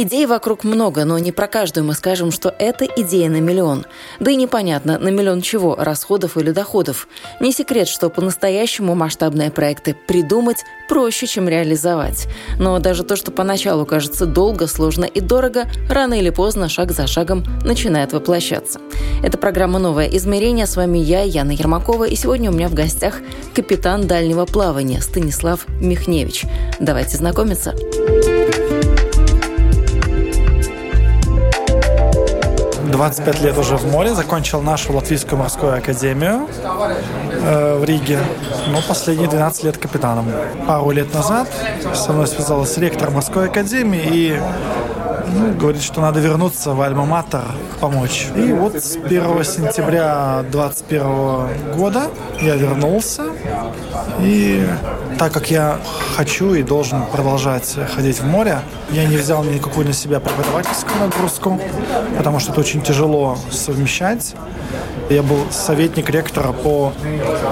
Идей вокруг много, но не про каждую мы скажем, что это идея на миллион. Да и непонятно, на миллион чего, расходов или доходов. Не секрет, что по-настоящему масштабные проекты придумать проще, чем реализовать. Но даже то, что поначалу кажется долго, сложно и дорого, рано или поздно, шаг за шагом, начинает воплощаться. Это программа «Новое измерение». С вами я, Яна Ермакова, и сегодня у меня в гостях капитан дальнего плавания Станислав Михневич. Давайте знакомиться. Thank 25 лет уже в море, закончил нашу Латвийскую морскую академию э, в Риге, но последние 12 лет капитаном. Пару лет назад со мной связалась ректор морской академии и ну, говорит, что надо вернуться в Альма-Матер помочь. И вот с 1 сентября 2021 года я вернулся. И так как я хочу и должен продолжать ходить в море, я не взял никакую на себя преподавательскую нагрузку, потому что это очень тяжело совмещать. Я был советник ректора по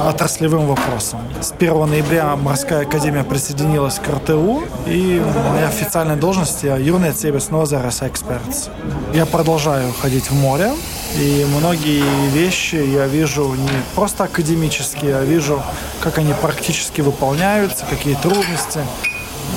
отраслевым вопросам. С 1 ноября морская академия присоединилась к РТУ, и моя официальная должность я юный цебес нозерес эксперт. Я продолжаю ходить в море, и многие вещи я вижу не просто академические, а вижу, как они практически выполняются, какие трудности,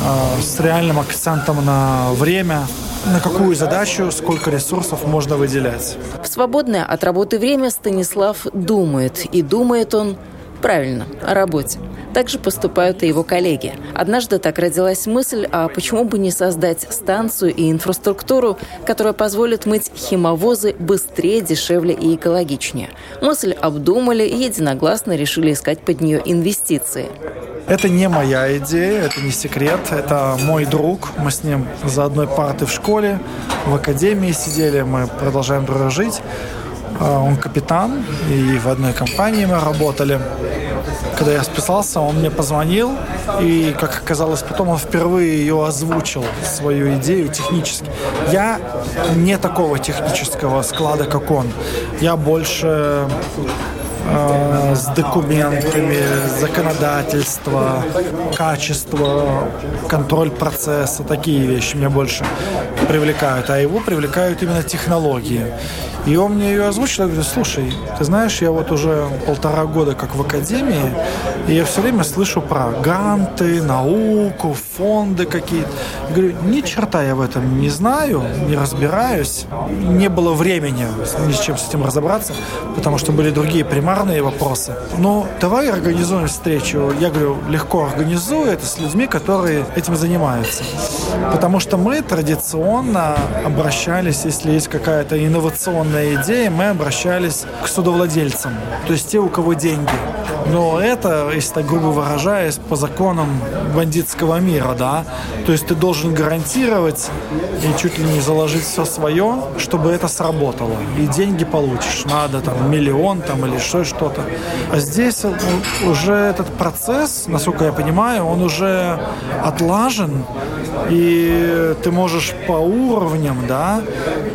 а, с реальным акцентом на время, на какую задачу, сколько ресурсов можно выделять. В свободное от работы время Станислав думает. И думает он правильно, о работе. Также поступают и его коллеги. Однажды так родилась мысль, а почему бы не создать станцию и инфраструктуру, которая позволит мыть химовозы быстрее, дешевле и экологичнее. Мысль обдумали и единогласно решили искать под нее инвестиции. Это не моя идея, это не секрет, это мой друг. Мы с ним за одной партой в школе, в академии сидели, мы продолжаем дружить. А, он капитан, и в одной компании мы работали. Когда я списался, он мне позвонил, и, как оказалось, потом он впервые ее озвучил, свою идею технически. Я не такого технического склада, как он. Я больше Э, с документами, законодательство, качество, контроль процесса, такие вещи меня больше привлекают. А его привлекают именно технологии. И он мне ее озвучил, я говорю, слушай, ты знаешь, я вот уже полтора года как в академии, и я все время слышу про гранты, науку, фонды какие-то. Говорю, ни черта я в этом не знаю, не разбираюсь. Не было времени ни с чем с этим разобраться, потому что были другие примарные вопросы. Ну, давай организуем встречу. Я говорю, легко организую это с людьми, которые этим занимаются. Потому что мы традиционно обращались, если есть какая-то инновационная идея, мы обращались к судовладельцам, то есть те, у кого деньги. Но это, если так грубо выражаясь, по законам бандитского мира, да. То есть ты должен гарантировать и чуть ли не заложить все свое, чтобы это сработало. И деньги получишь. Надо там миллион там или что что-то. А здесь уже этот процесс, насколько я понимаю, он уже отлажен, и ты можешь по уровням, да,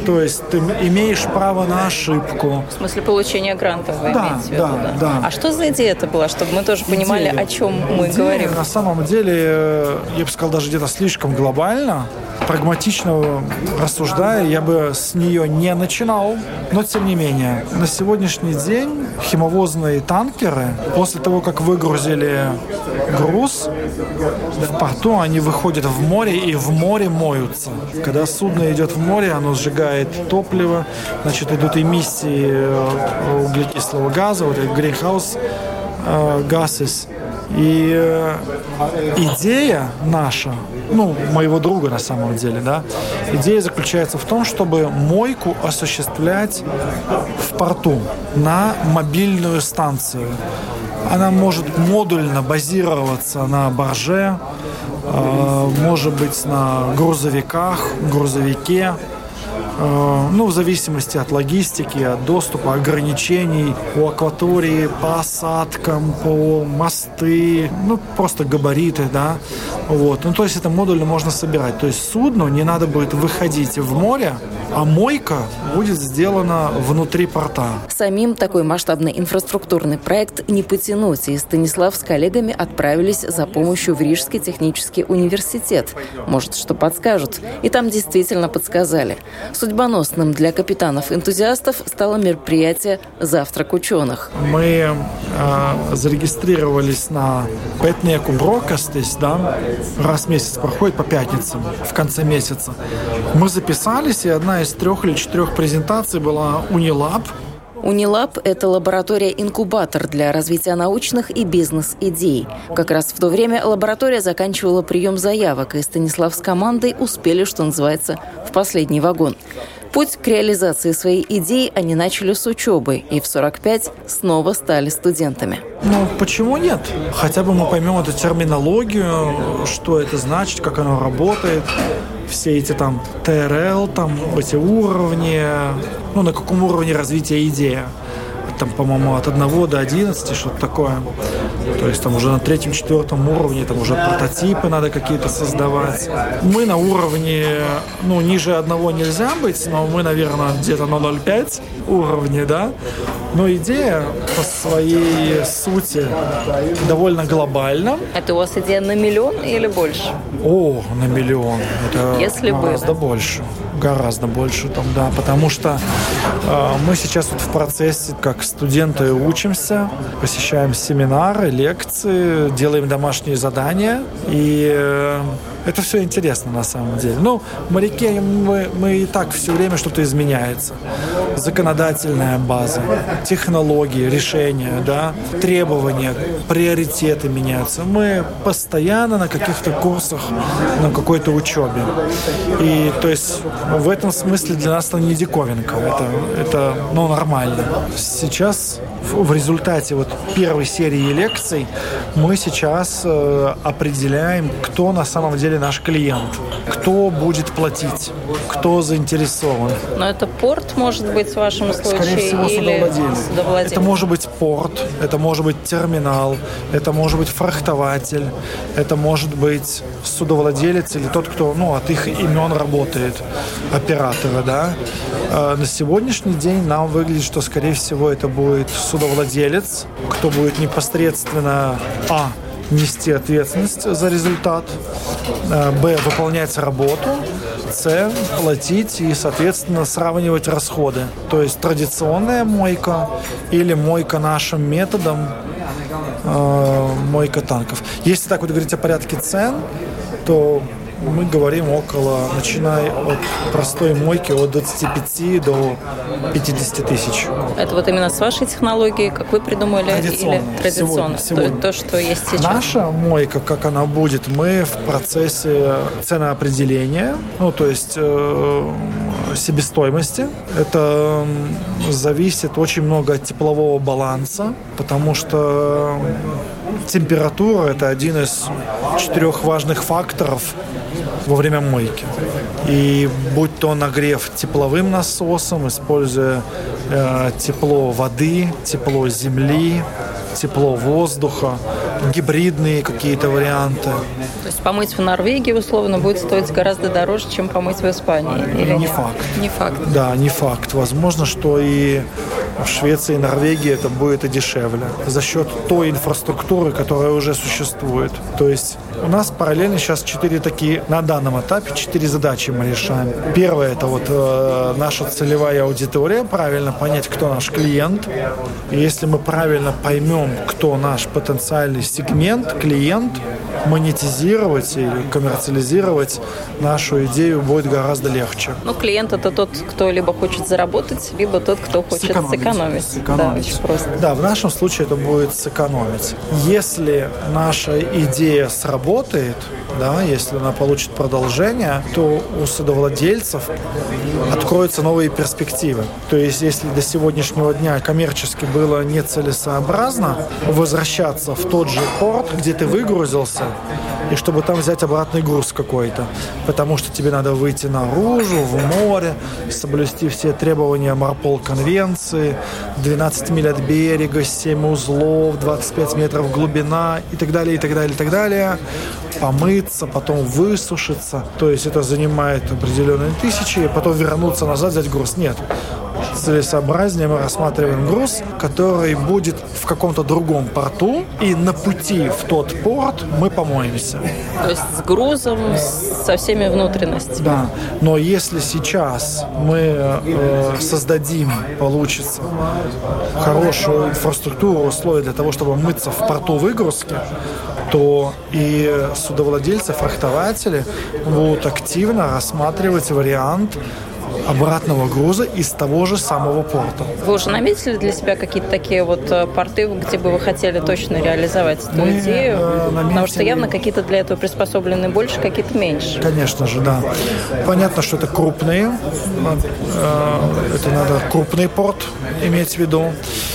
то есть ты имеешь право на ошибку. В смысле получения грантов вы да, имеете в виду, да, да. А что за идея это была, чтобы мы тоже понимали, идея. о чем мы идея, говорим? На самом деле, я бы сказал, даже где-то слишком глобально прагматично рассуждая, я бы с нее не начинал. Но, тем не менее, на сегодняшний день химовозные танкеры, после того, как выгрузили груз в порту, они выходят в море и в море моются. Когда судно идет в море, оно сжигает топливо, значит, идут эмиссии э, углекислого газа, вот этот greenhouse э, gases. И э, идея наша, ну, моего друга на самом деле, да, идея заключается в том, чтобы мойку осуществлять в порту на мобильную станцию. Она может модульно базироваться на барже, э, может быть на грузовиках, грузовике, Э, ну, в зависимости от логистики, от доступа, ограничений по акватории, по осадкам, по мосты, ну, просто габариты, да. Вот. Ну, то есть это модульно можно собирать. То есть судну не надо будет выходить в море, а мойка будет сделана внутри порта. Самим такой масштабный инфраструктурный проект не потянуть, и Станислав с коллегами отправились за помощью в Рижский технический университет. Может, что подскажут. И там действительно подсказали. Судьбоносным для капитанов-энтузиастов стало мероприятие «Завтрак ученых». Мы э, зарегистрировались на Петнеку Брокастис, да, раз в месяц проходит по пятницам, в конце месяца. Мы записались, и одна из трех или четырех презентаций была Unilab, Унилаб – это лаборатория-инкубатор для развития научных и бизнес-идей. Как раз в то время лаборатория заканчивала прием заявок, и Станислав с командой успели, что называется, в последний вагон. Путь к реализации своей идеи они начали с учебы и в 45 снова стали студентами. Ну, почему нет? Хотя бы мы поймем эту терминологию, что это значит, как оно работает все эти там ТРЛ, там эти уровни, ну, на каком уровне развития идея там, по-моему, от 1 до 11, что-то такое. То есть там уже на третьем-четвертом уровне, там уже прототипы надо какие-то создавать. Мы на уровне, ну, ниже одного нельзя быть, но мы, наверное, где-то на 0,5 уровне, да. Но идея по своей сути довольно глобальна. Это у вас идея на миллион или больше? О, на миллион. Это Если гораздо бы. больше. Гораздо больше там, да. Потому что э, мы сейчас вот в процессе, как студенты, учимся, посещаем семинары, лекции, делаем домашние задания. И э, это все интересно на самом деле. Ну, моряки, мы, мы и так все время что-то изменяется. Законодательная база, технологии, решения, да, требования, приоритеты меняются. Мы постоянно на каких-то курсах, на какой-то учебе. И то есть в этом смысле для нас это не диковинка. Это, это ну, нормально. Сейчас в результате вот первой серии лекций мы сейчас э, определяем, кто на самом деле наш клиент, кто будет платить, кто заинтересован. Но это порт, может быть, в вашем случае? Скорее всего, или судовладелец. судовладелец? Это может быть порт, это может быть терминал, это может быть фрахтователь, это может быть судовладелец или тот, кто ну, от их имен работает, оператора. Да? А на сегодняшний день нам выглядит, что, скорее всего, это будет судовладелец, кто будет непосредственно а нести ответственность за результат, а, б выполнять работу, с платить и, соответственно, сравнивать расходы. То есть традиционная мойка или мойка нашим методом, э, мойка танков. Если так вот говорить о порядке цен, то мы говорим около, начиная от простой мойки от 25 до 50 тысяч. Это вот именно с вашей технологией, как вы придумали? Традиционно. Или традиционно? Сегодня, сегодня. То, то, что есть сейчас? Наша мойка, как она будет, мы в процессе ценоопределения, ну, то есть э, себестоимости. Это зависит очень много от теплового баланса, потому что температура – это один из четырех важных факторов во время мойки. И будь то нагрев тепловым насосом, используя э, тепло воды, тепло земли, тепло воздуха, гибридные какие-то варианты. То есть помыть в Норвегии условно будет стоить гораздо дороже, чем помыть в Испании? Или не факт. Не факт. Да, не факт. Возможно, что и в Швеции и Норвегии это будет и дешевле за счет той инфраструктуры, которая уже существует. То есть у нас параллельно сейчас четыре такие, на данном этапе, четыре задачи мы решаем. Первое – это вот э, наша целевая аудитория, правильно понять, кто наш клиент. И если мы правильно поймем, кто наш потенциальный сегмент, клиент, монетизировать или коммерциализировать нашу идею будет гораздо легче. Ну, клиент – это тот, кто либо хочет заработать, либо тот, кто хочет сэкономить. сэкономить. Сэкономить. Да, очень просто. Да, в нашем случае это будет сэкономить. Если наша идея сработает, да, если она получит продолжение, то у судовладельцев откроются новые перспективы. То есть, если до сегодняшнего дня коммерчески было нецелесообразно возвращаться в тот же порт, где ты выгрузился, и чтобы там взять обратный груз какой-то, потому что тебе надо выйти наружу, в море, соблюсти все требования Марпол конвенции, 12 миль от берега, 7 узлов, 25 метров глубина и так далее, и так далее, и так далее помыться, потом высушиться. То есть это занимает определенные тысячи, потом вернуться назад, взять груз. Нет. Целесообразнее мы рассматриваем груз, который будет в каком-то другом порту, и на пути в тот порт мы помоемся. То есть с грузом, со всеми внутренностями. Да. Но если сейчас мы э, создадим, получится, хорошую инфраструктуру, условия для того, чтобы мыться в порту выгрузки, то и судовладельцы, фрахтователи будут активно рассматривать вариант обратного груза из того же самого порта. Вы уже наметили для себя какие-то такие вот э, порты, где бы вы хотели точно реализовать эту Мы идею? Э, наметили... Потому что явно какие-то для этого приспособлены больше, какие-то меньше. Конечно же, да. Понятно, что это крупные. Э, это надо крупный порт иметь в виду.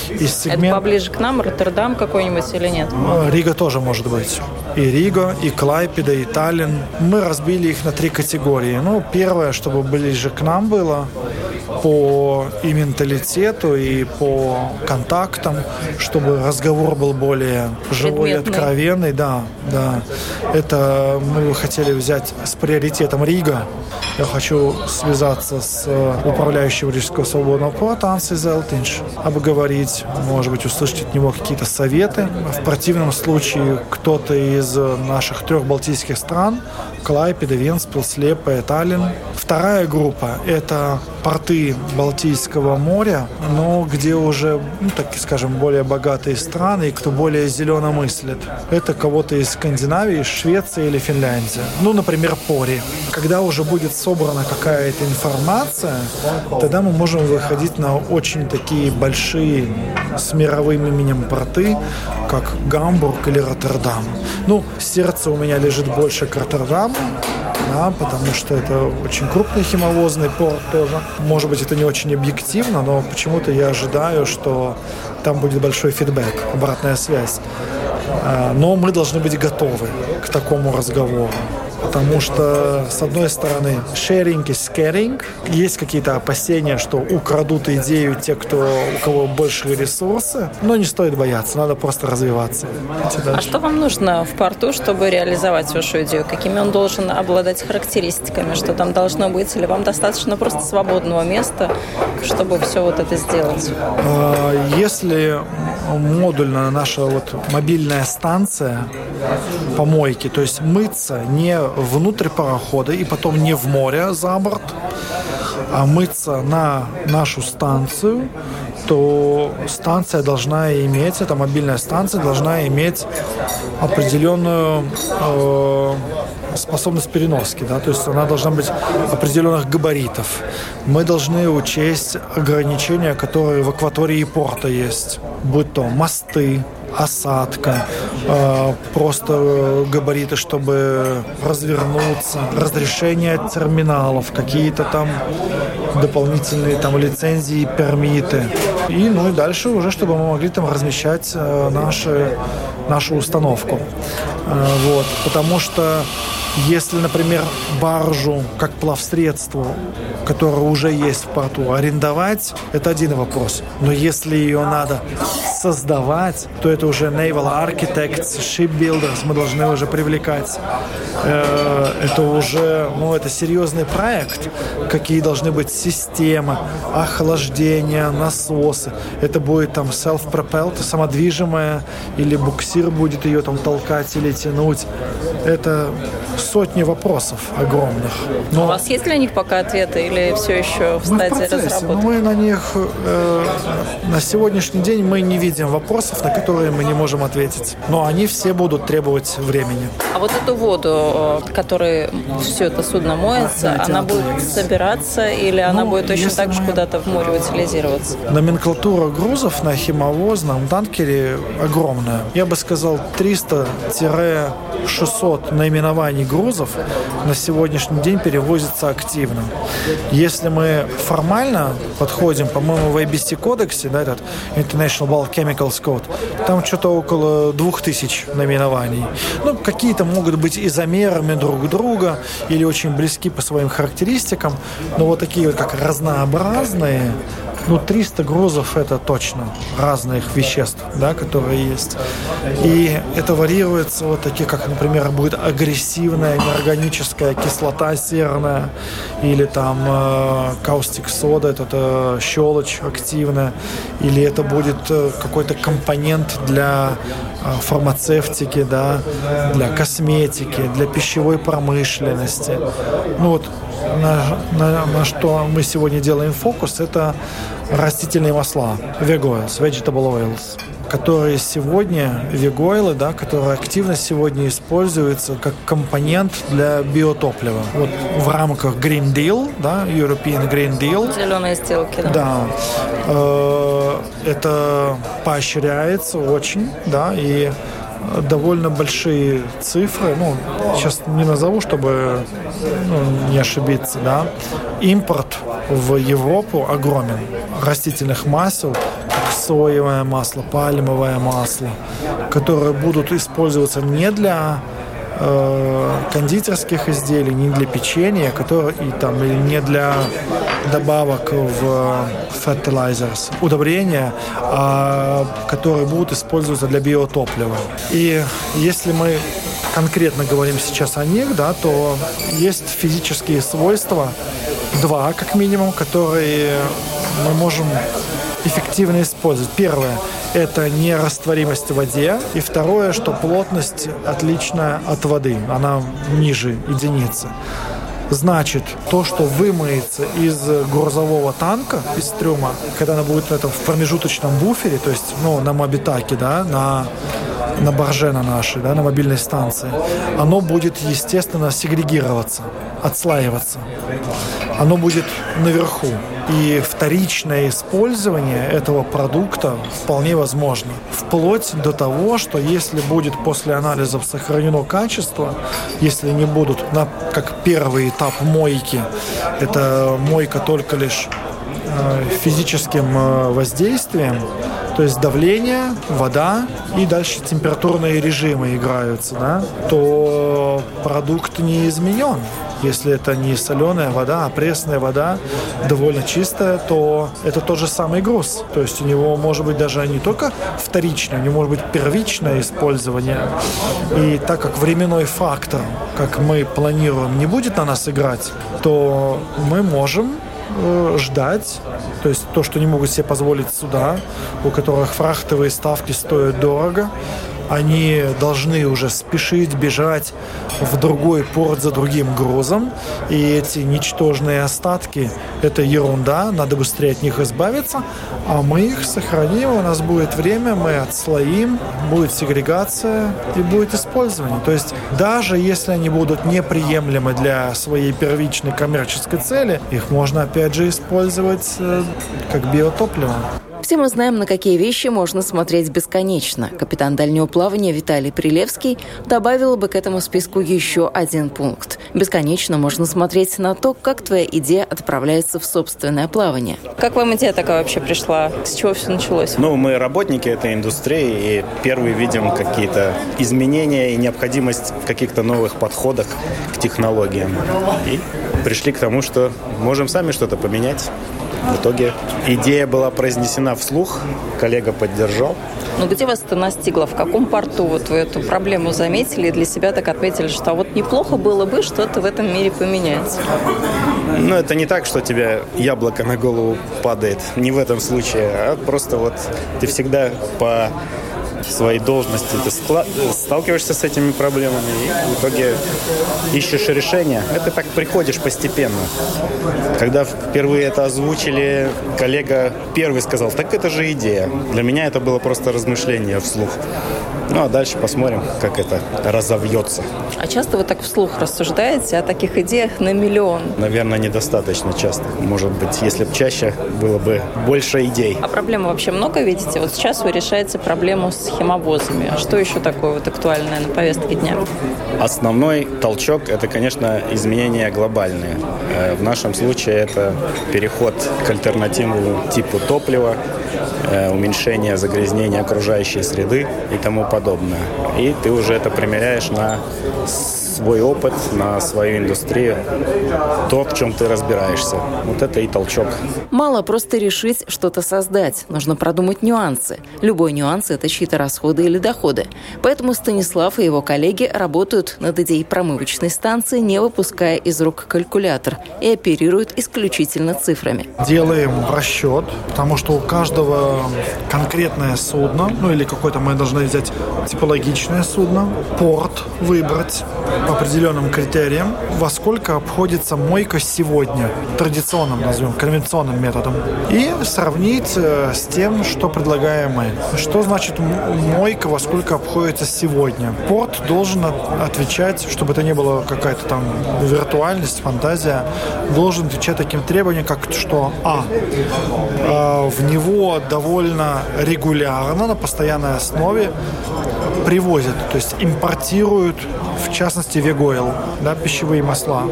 Из сегмент... Это поближе к нам, Роттердам какой-нибудь или нет? Рига тоже может быть. И Рига, и Клайпеда, и Таллин. Мы разбили их на три категории. Ну, первое, чтобы ближе к нам было, по и менталитету, и по контактам, чтобы разговор был более живой, Предметный. откровенный. Да, да. Это мы хотели взять с приоритетом Рига. Я хочу связаться с э, управляющим Рижского свободного порта Анси Зелтинш, обговорить, может быть, услышать от него какие-то советы. В противном случае кто-то из наших трех балтийских стран, Клайпеда, Венспил, Слепа, Таллин. Вторая группа – это порты Балтийского моря, но где уже, ну, так скажем, более богатые страны и кто более зелено мыслит. Это кого-то из Скандинавии, Швеции или Финляндии. Ну, например, Пори. Когда уже будет собрана какая-то информация, тогда мы можем выходить на очень такие большие с мировым именем порты, как Гамбург или Роттердам. Ну, сердце у меня лежит больше к Роттердаму, да, потому что это очень крупный химовозный порт тоже. Может быть, это не очень объективно, но почему-то я ожидаю, что там будет большой фидбэк, обратная связь. А, но мы должны быть готовы к такому разговору. Потому что, с одной стороны, sharing is caring. Есть какие-то опасения, что украдут идею те, кто, у кого большие ресурсы. Но не стоит бояться, надо просто развиваться. А что вам нужно в порту, чтобы реализовать вашу идею? Какими он должен обладать характеристиками? Что там должно быть? Или вам достаточно просто свободного места, чтобы все вот это сделать? А, если модульная наша вот мобильная станция помойки, то есть мыться не внутрь парохода и потом не в море за борт, а мыться на нашу станцию, то станция должна иметь, эта мобильная станция должна иметь определенную э, способность переноски, да, то есть она должна быть определенных габаритов. Мы должны учесть ограничения, которые в акватории порта есть, будь то мосты, осадка, э, просто габариты, чтобы развернуться, разрешение терминалов, какие-то там дополнительные там лицензии, пермиты. И, ну и дальше уже, чтобы мы могли там размещать э, наши, нашу установку. Э, вот, потому что если, например, баржу как плавсредство, которое уже есть в порту, арендовать, это один вопрос. Но если ее надо создавать, то это уже naval architects, shipbuilders мы должны уже привлекать. Э, это уже, ну, это серьезный проект. Какие должны быть системы, охлаждения, насосы. Это будет там self-propelled, самодвижимая, или буксир будет ее там толкать или тянуть. Это сотни вопросов огромных. Но... У вас есть для них пока ответы или все еще в стадии мы в разработки? Но мы на них э, на сегодняшний день мы не видим вопросов, на которые мы не можем ответить. Но они все будут требовать времени. А вот эту воду, э, которой все это судно моется, а, она будет собираться или ну, она будет точно так же мы... куда-то в море утилизироваться? Номенклатура грузов на химовозном танкере огромная. Я бы сказал 300-600 наименований грузов на сегодняшний день перевозится активно. Если мы формально подходим, по-моему, в ABC кодексе, да, этот International Bulk Chemicals Code, там что-то около 2000 наименований. Ну, какие-то могут быть изомерами друг друга или очень близки по своим характеристикам, но вот такие вот как разнообразные, ну, 300 грузов это точно разных веществ, да, которые есть. И это варьируется вот такие, как, например, будет агрессивная неорганическая кислота серная или там э, каустик сода, это, это щелочь активная, или это будет э, какой-то компонент для э, фармацевтики, да, для косметики, для пищевой промышленности. Ну вот на, на, на что мы сегодня делаем фокус, это растительные масла, vegoils, vegetable oils, которые сегодня, вегойлы, да, которые активно сегодня используются как компонент для биотоплива. Вот в рамках Green Deal, да, European Green Deal. Зеленые сделки, да. Да. Э, это поощряется очень, да, и довольно большие цифры. Ну, сейчас не назову, чтобы ну, не ошибиться, да. Импорт в Европу огромен. Растительных масел, как соевое масло, пальмовое масло, которые будут использоваться не для э, кондитерских изделий, не для печенья, которые и там или не для добавок в fertilizers, удобрения, а, которые будут использоваться для биотоплива. И если мы конкретно говорим сейчас о них, да, то есть физические свойства, два как минимум, которые мы можем эффективно использовать. Первое – это нерастворимость в воде. И второе, что плотность отличная от воды. Она ниже единицы. Значит, то, что вымоется из грузового танка, из трюма, когда она будет это, в промежуточном буфере, то есть ну, на Мобитаке, да, на на барже на нашей, да, на мобильной станции, оно будет, естественно, сегрегироваться, отслаиваться. Оно будет наверху. И вторичное использование этого продукта вполне возможно. Вплоть до того, что если будет после анализов сохранено качество, если не будут, на, как первый этап мойки, это мойка только лишь э, физическим э, воздействием, то есть давление, вода и дальше температурные режимы играются, да, то продукт не изменен. Если это не соленая вода, а пресная вода, довольно чистая, то это тот же самый груз. То есть у него может быть даже не только вторичное, у него может быть первичное использование. И так как временной фактор, как мы планируем, не будет на нас играть, то мы можем э, ждать. То есть то, что не могут себе позволить суда, у которых фрахтовые ставки стоят дорого, они должны уже спешить, бежать в другой порт за другим грузом. И эти ничтожные остатки – это ерунда, надо быстрее от них избавиться. А мы их сохраним, у нас будет время, мы отслоим, будет сегрегация и будет использование. То есть даже если они будут неприемлемы для своей первичной коммерческой цели, их можно опять же использовать э, как биотопливо. Все мы знаем, на какие вещи можно смотреть бесконечно. Капитан дальнего плавания Виталий Прилевский добавил бы к этому списку еще один пункт. Бесконечно можно смотреть на то, как твоя идея отправляется в собственное плавание. Как вам идея такая вообще пришла? С чего все началось? Ну, мы работники этой индустрии и первые видим какие-то изменения и необходимость в каких-то новых подходах к технологиям. И пришли к тому, что можем сами что-то поменять. В итоге идея была произнесена вслух, коллега поддержал. Ну где вас это настигло? В каком порту вот вы эту проблему заметили и для себя так отметили, что вот неплохо было бы что-то в этом мире поменять? Ну, это не так, что тебе яблоко на голову падает. Не в этом случае, а просто вот ты всегда по своей должности, ты сталкиваешься с этими проблемами и в итоге ищешь решение. Это так приходишь постепенно. Когда впервые это озвучили, коллега первый сказал, так это же идея. Для меня это было просто размышление вслух. Ну, а дальше посмотрим, как это разовьется. А часто вы так вслух рассуждаете о таких идеях на миллион? Наверное, недостаточно часто. Может быть, если бы чаще, было бы больше идей. А проблем вообще много видите? Вот сейчас вы решаете проблему с химовозами. А что еще такое вот актуальное на повестке дня? Основной толчок – это, конечно, изменения глобальные. Э, в нашем случае это переход к альтернативному типу топлива, э, уменьшение загрязнения окружающей среды и тому подобное. И ты уже это примеряешь на свой опыт, на свою индустрию, то, в чем ты разбираешься. Вот это и толчок. Мало просто решить что-то создать. Нужно продумать нюансы. Любой нюанс – это чьи-то расходы или доходы. Поэтому Станислав и его коллеги работают над идеей промывочной станции, не выпуская из рук калькулятор и оперируют исключительно цифрами. Делаем расчет, потому что у каждого конкретное судно, ну или какое-то мы должны взять типологичное судно, порт выбрать, по определенным критериям, во сколько обходится мойка сегодня, традиционным, назовем, конвенционным методом, и сравнить э, с тем, что предлагаем мы. Что значит мойка, во сколько обходится сегодня? Порт должен отвечать, чтобы это не было какая-то там виртуальность, фантазия, должен отвечать таким требованиям, как что А. Э, в него довольно регулярно, на постоянной основе привозят, то есть импортируют, в частности, вегойл, да, пищевые масла.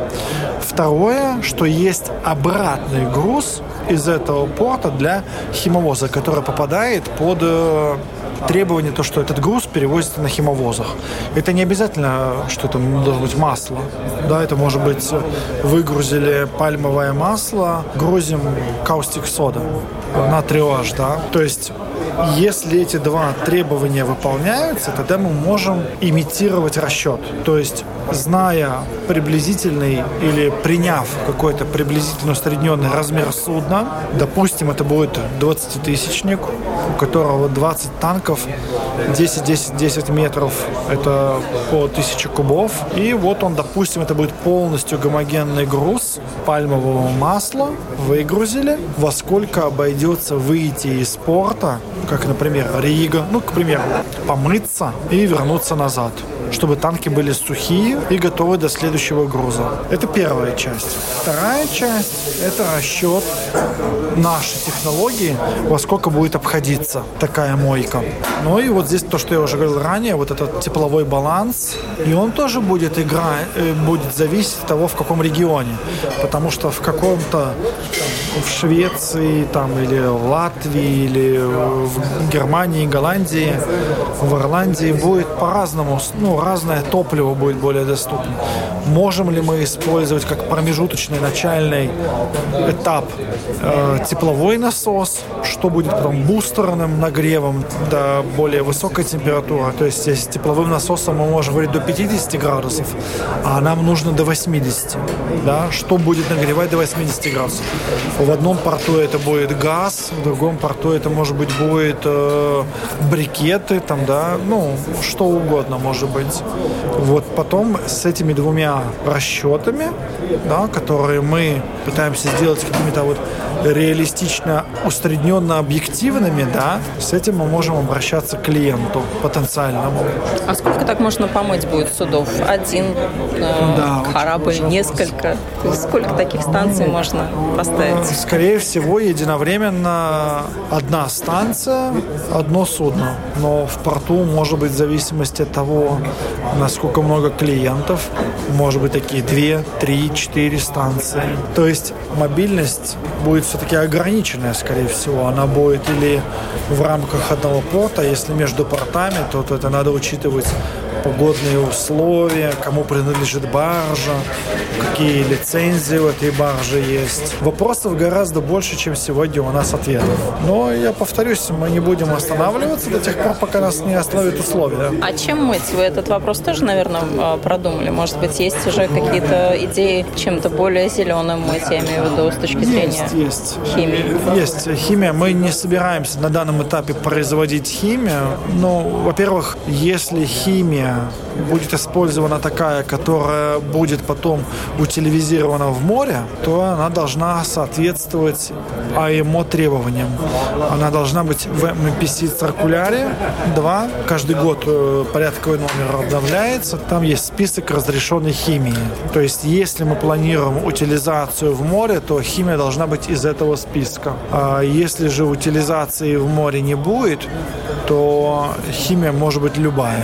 Второе, что есть обратный груз из этого порта для химовоза, который попадает под э, требование, то, что этот груз перевозится на химовозах. Это не обязательно, что это должно быть масло. Да, это может быть выгрузили пальмовое масло, грузим каустик сода, натриош, да. То есть если эти два требования выполняются, тогда мы можем имитировать расчет. То есть, зная приблизительный или приняв какой-то приблизительно усредненный размер судна, допустим, это будет 20-тысячник, у которого 20 танков, 10-10-10 метров, это по 1000 кубов. И вот он, допустим, это будет полностью гомогенный груз пальмового масла, выгрузили, во сколько обойдется выйти из порта как, например, Рига, ну, к примеру, помыться и вернуться назад чтобы танки были сухие и готовы до следующего груза. Это первая часть. Вторая часть – это расчет нашей технологии, во сколько будет обходиться такая мойка. Ну и вот здесь то, что я уже говорил ранее, вот этот тепловой баланс, и он тоже будет играть, э, будет зависеть от того, в каком регионе. Потому что в каком-то в Швеции там, или в Латвии, или в Германии, Голландии, в Ирландии будет по-разному, ну, разное топливо будет более доступно. Можем ли мы использовать как промежуточный начальный этап э, тепловой насос, что будет потом бустерным нагревом до более высокой температуры. То есть с тепловым насосом мы можем говорить до 50 градусов, а нам нужно до 80. Да? Что будет нагревать до 80 градусов? В одном порту это будет газ, в другом порту это может быть будет э, брикеты, там, да, ну, что угодно может быть. Вот потом с этими двумя расчетами, да, которые мы пытаемся сделать какими-то вот реалистично усредненно объективными, да, с этим мы можем обращаться к клиенту потенциальному. А сколько так можно помыть будет судов? Один э, да, корабль, несколько? Есть сколько таких станций ну, можно поставить? Скорее всего, единовременно одна станция, одно судно. Но в порту может быть в зависимости от того, насколько много клиентов, может быть такие две, три, четыре станции. То есть мобильность будет все-таки ограниченная, скорее всего. Она будет или в рамках одного порта, если между портами, то, то это надо учитывать погодные условия, кому принадлежит баржа, какие лицензии у этой баржи есть. Вопросов гораздо больше, чем сегодня у нас ответов. Но я повторюсь, мы не будем останавливаться до тех пор, пока нас не остановят условия. А чем мыть? Вы этот вопрос тоже, наверное, а, продумали? Может быть, есть уже какие-то идеи чем-то более зеленым мыть, я имею в виду, с точки зрения есть, есть. химии? Есть химия. Мы не собираемся на данном этапе производить химию. Но, во-первых, если химия будет использована такая, которая будет потом утилизирована в море, то она должна соответствовать АМО требованиям. Она должна быть в MPC циркуляре 2. Каждый год э, порядковый номер обновляется. Там есть список разрешенной химии. То есть, если мы планируем утилизацию в море, то химия должна быть из этого списка. А если же утилизации в море не будет, то химия может быть любая.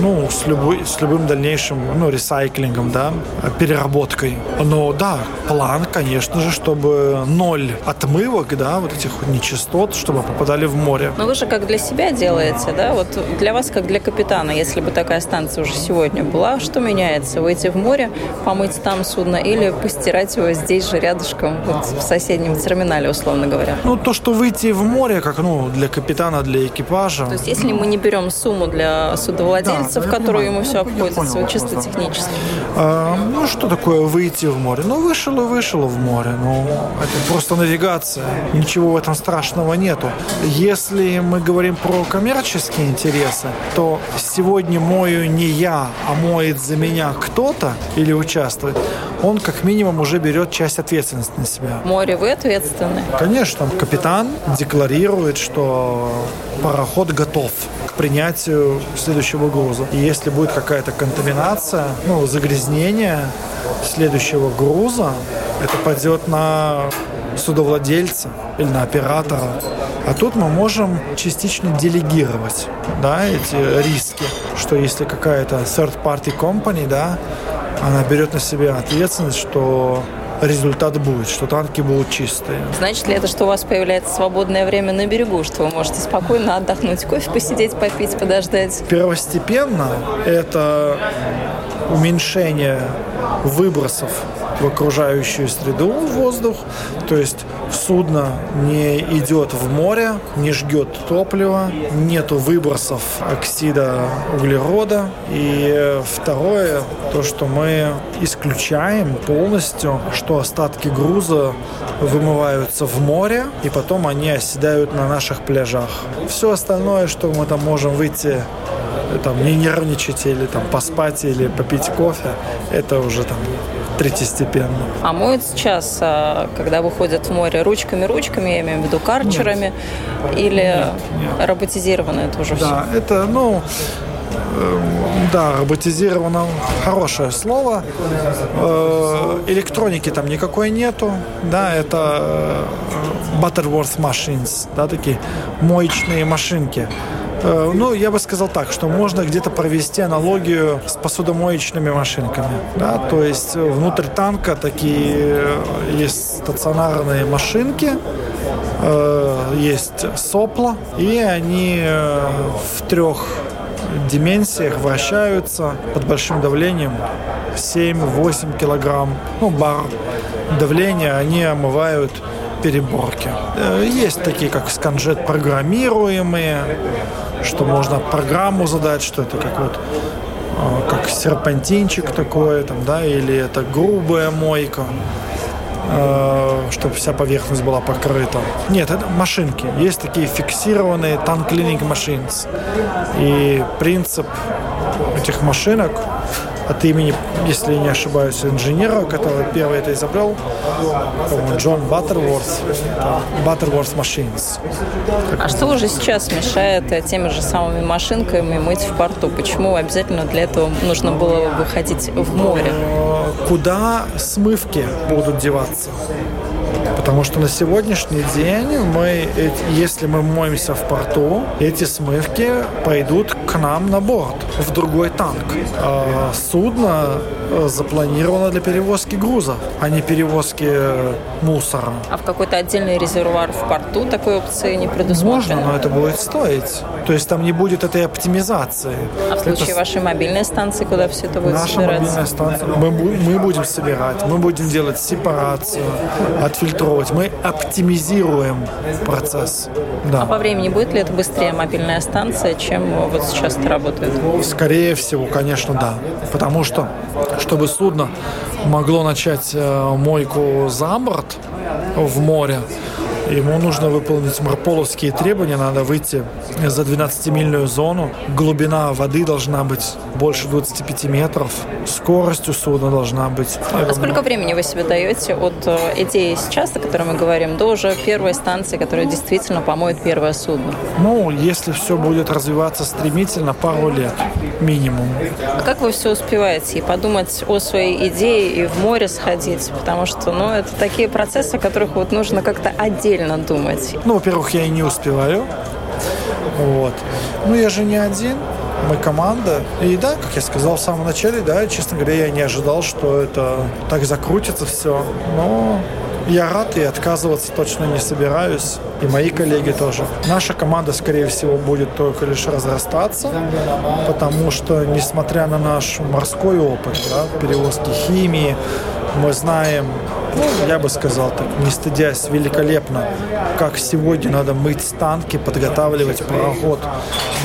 Ну, с, любой, с любым дальнейшим ну, ресайклингом, да, переработкой. Но да, план, конечно же, чтобы ноль отмывок, да, вот этих нечистот, чтобы попадали в море. Но вы же как для себя делаете, да? Вот для вас, как для капитана, если бы такая станция уже сегодня была, что меняется? Выйти в море, помыть там судно или постирать его здесь же рядышком, вот в соседнем терминале, условно говоря? Ну, то, что выйти в море, как, ну, для капитана, для экипажа. То есть, если мы не берем сумму для судовладельцев, да, которую ему все обходится, понял, чисто вопрос, технически? А, ну, что такое выйти в море? Ну, вышел и вышел в море. Ну, это просто навигация. Ничего в этом страшного нету. Если мы говорим про коммерческие интересы, то сегодня мою не я, а моет за меня кто-то или участвует, он как минимум уже берет часть ответственности на себя. Море вы ответственны? Конечно. Капитан декларирует, что пароход готов к принятию следующего груза. И если будет какая-то контаминация, ну, загрязнение следующего груза, это пойдет на судовладельца или на оператора. А тут мы можем частично делегировать да, эти риски, что если какая-то third-party company, да, она берет на себя ответственность, что результат будет, что танки будут чистые. Значит ли это, что у вас появляется свободное время на берегу, что вы можете спокойно отдохнуть, кофе посидеть, попить, подождать? Первостепенно это уменьшение выбросов в окружающую среду, в воздух. То есть судно не идет в море, не жгет топливо, нету выбросов оксида углерода. И второе, то, что мы исключаем полностью, что остатки груза вымываются в море, и потом они оседают на наших пляжах. Все остальное, что мы там можем выйти там, не нервничать или там, поспать или попить кофе, это уже там третьестепенно. А моют сейчас, а, когда выходят в море ручками-ручками, я имею в виду карчерами, нет. или нет, нет. роботизировано это уже да, все? Да, это, ну, эм, да, роботизировано хорошее слово. Э, электроники там никакой нету. Да, это э, Butterworth Machines, да, такие моечные машинки. Э, ну, я бы сказал так, что можно где-то провести аналогию с посудомоечными машинками. Да? То есть внутрь танка такие э, есть стационарные машинки, э, есть сопла, и они в трех дименсиях вращаются под большим давлением 7-8 килограмм. Ну, бар давления, они омывают переборки. Есть такие, как сканжет программируемые, что можно программу задать, что это как вот а, как серпантинчик такой, там, да, или это грубая мойка, а, чтобы вся поверхность была покрыта. Нет, это машинки. Есть такие фиксированные cleaning machines. И принцип этих машинок от имени, если не ошибаюсь, инженера, который первый это изобрел, Джон Баттерворс, Баттерворс Machines. А что уже сейчас мешает э, теми же самыми машинками мыть в порту? Почему обязательно для этого нужно было выходить в море? Куда смывки будут деваться? Потому что на сегодняшний день мы, если мы моемся в порту, эти смывки пойдут к нам на борт, в другой танк. А судно э, запланировано для перевозки груза, а не перевозки мусора. А в какой-то отдельный резервуар в порту такой опции не предусмотрено? Можно, но это будет стоить. То есть там не будет этой оптимизации. А в случае это... вашей мобильной станции, куда все это будет Наша собираться? мобильная станция, мы, мы будем собирать, мы будем делать сепарацию, отфильтровать. Мы оптимизируем процесс. Да. А по времени будет ли это быстрее мобильная станция, чем вот сейчас это работает? Скорее всего, конечно, да. Потому что, чтобы судно могло начать э, мойку за борт в море, Ему нужно выполнить марполовские требования, надо выйти за 12-мильную зону. Глубина воды должна быть больше 25 метров. Скорость у судна должна быть. А сколько времени вы себе даете от э, идеи сейчас, о которой мы говорим, до уже первой станции, которая действительно помоет первое судно? Ну, если все будет развиваться стремительно, пару лет минимум. А как вы все успеваете? И подумать о своей идее, и в море сходить? Потому что, ну, это такие процессы, о которых вот нужно как-то отдельно думать. Ну, во-первых, я и не успеваю. Вот. Ну, я же не один мы команда. И да, как я сказал в самом начале, да, честно говоря, я не ожидал, что это так закрутится все. Но я рад и отказываться точно не собираюсь. И мои коллеги тоже. Наша команда, скорее всего, будет только лишь разрастаться, потому что, несмотря на наш морской опыт, да, перевозки химии, мы знаем, я бы сказал так, не стыдясь, великолепно, как сегодня надо мыть танки, подготавливать пароход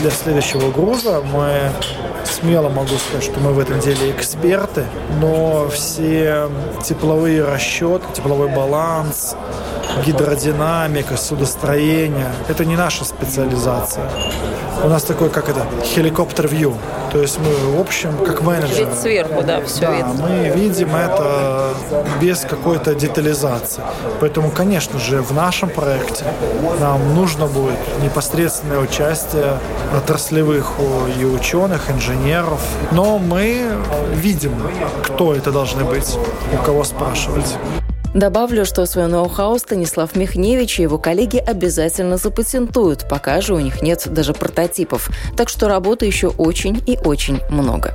для следующего груза. Мы смело могу сказать, что мы в этом деле эксперты, но все тепловые расчеты, тепловой баланс, гидродинамика, судостроение – это не наша специализация. У нас такой, как это, хеликоптер-вью. То есть мы, в общем, как менеджеры. Вид сверху, да, все да, видно. мы видим это без какой-то детализации. Поэтому, конечно же, в нашем проекте нам нужно будет непосредственное участие отраслевых и ученых, инженеров. Но мы видим, кто это должны быть, у кого спрашивать. Добавлю, что свой ноу-хау Станислав Михневич и его коллеги обязательно запатентуют, пока же у них нет даже прототипов. Так что работы еще очень и очень много.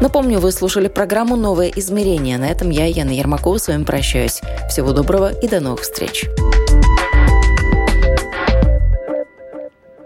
Напомню, вы слушали программу «Новое измерение». На этом я, Яна Ермакова, с вами прощаюсь. Всего доброго и до новых встреч.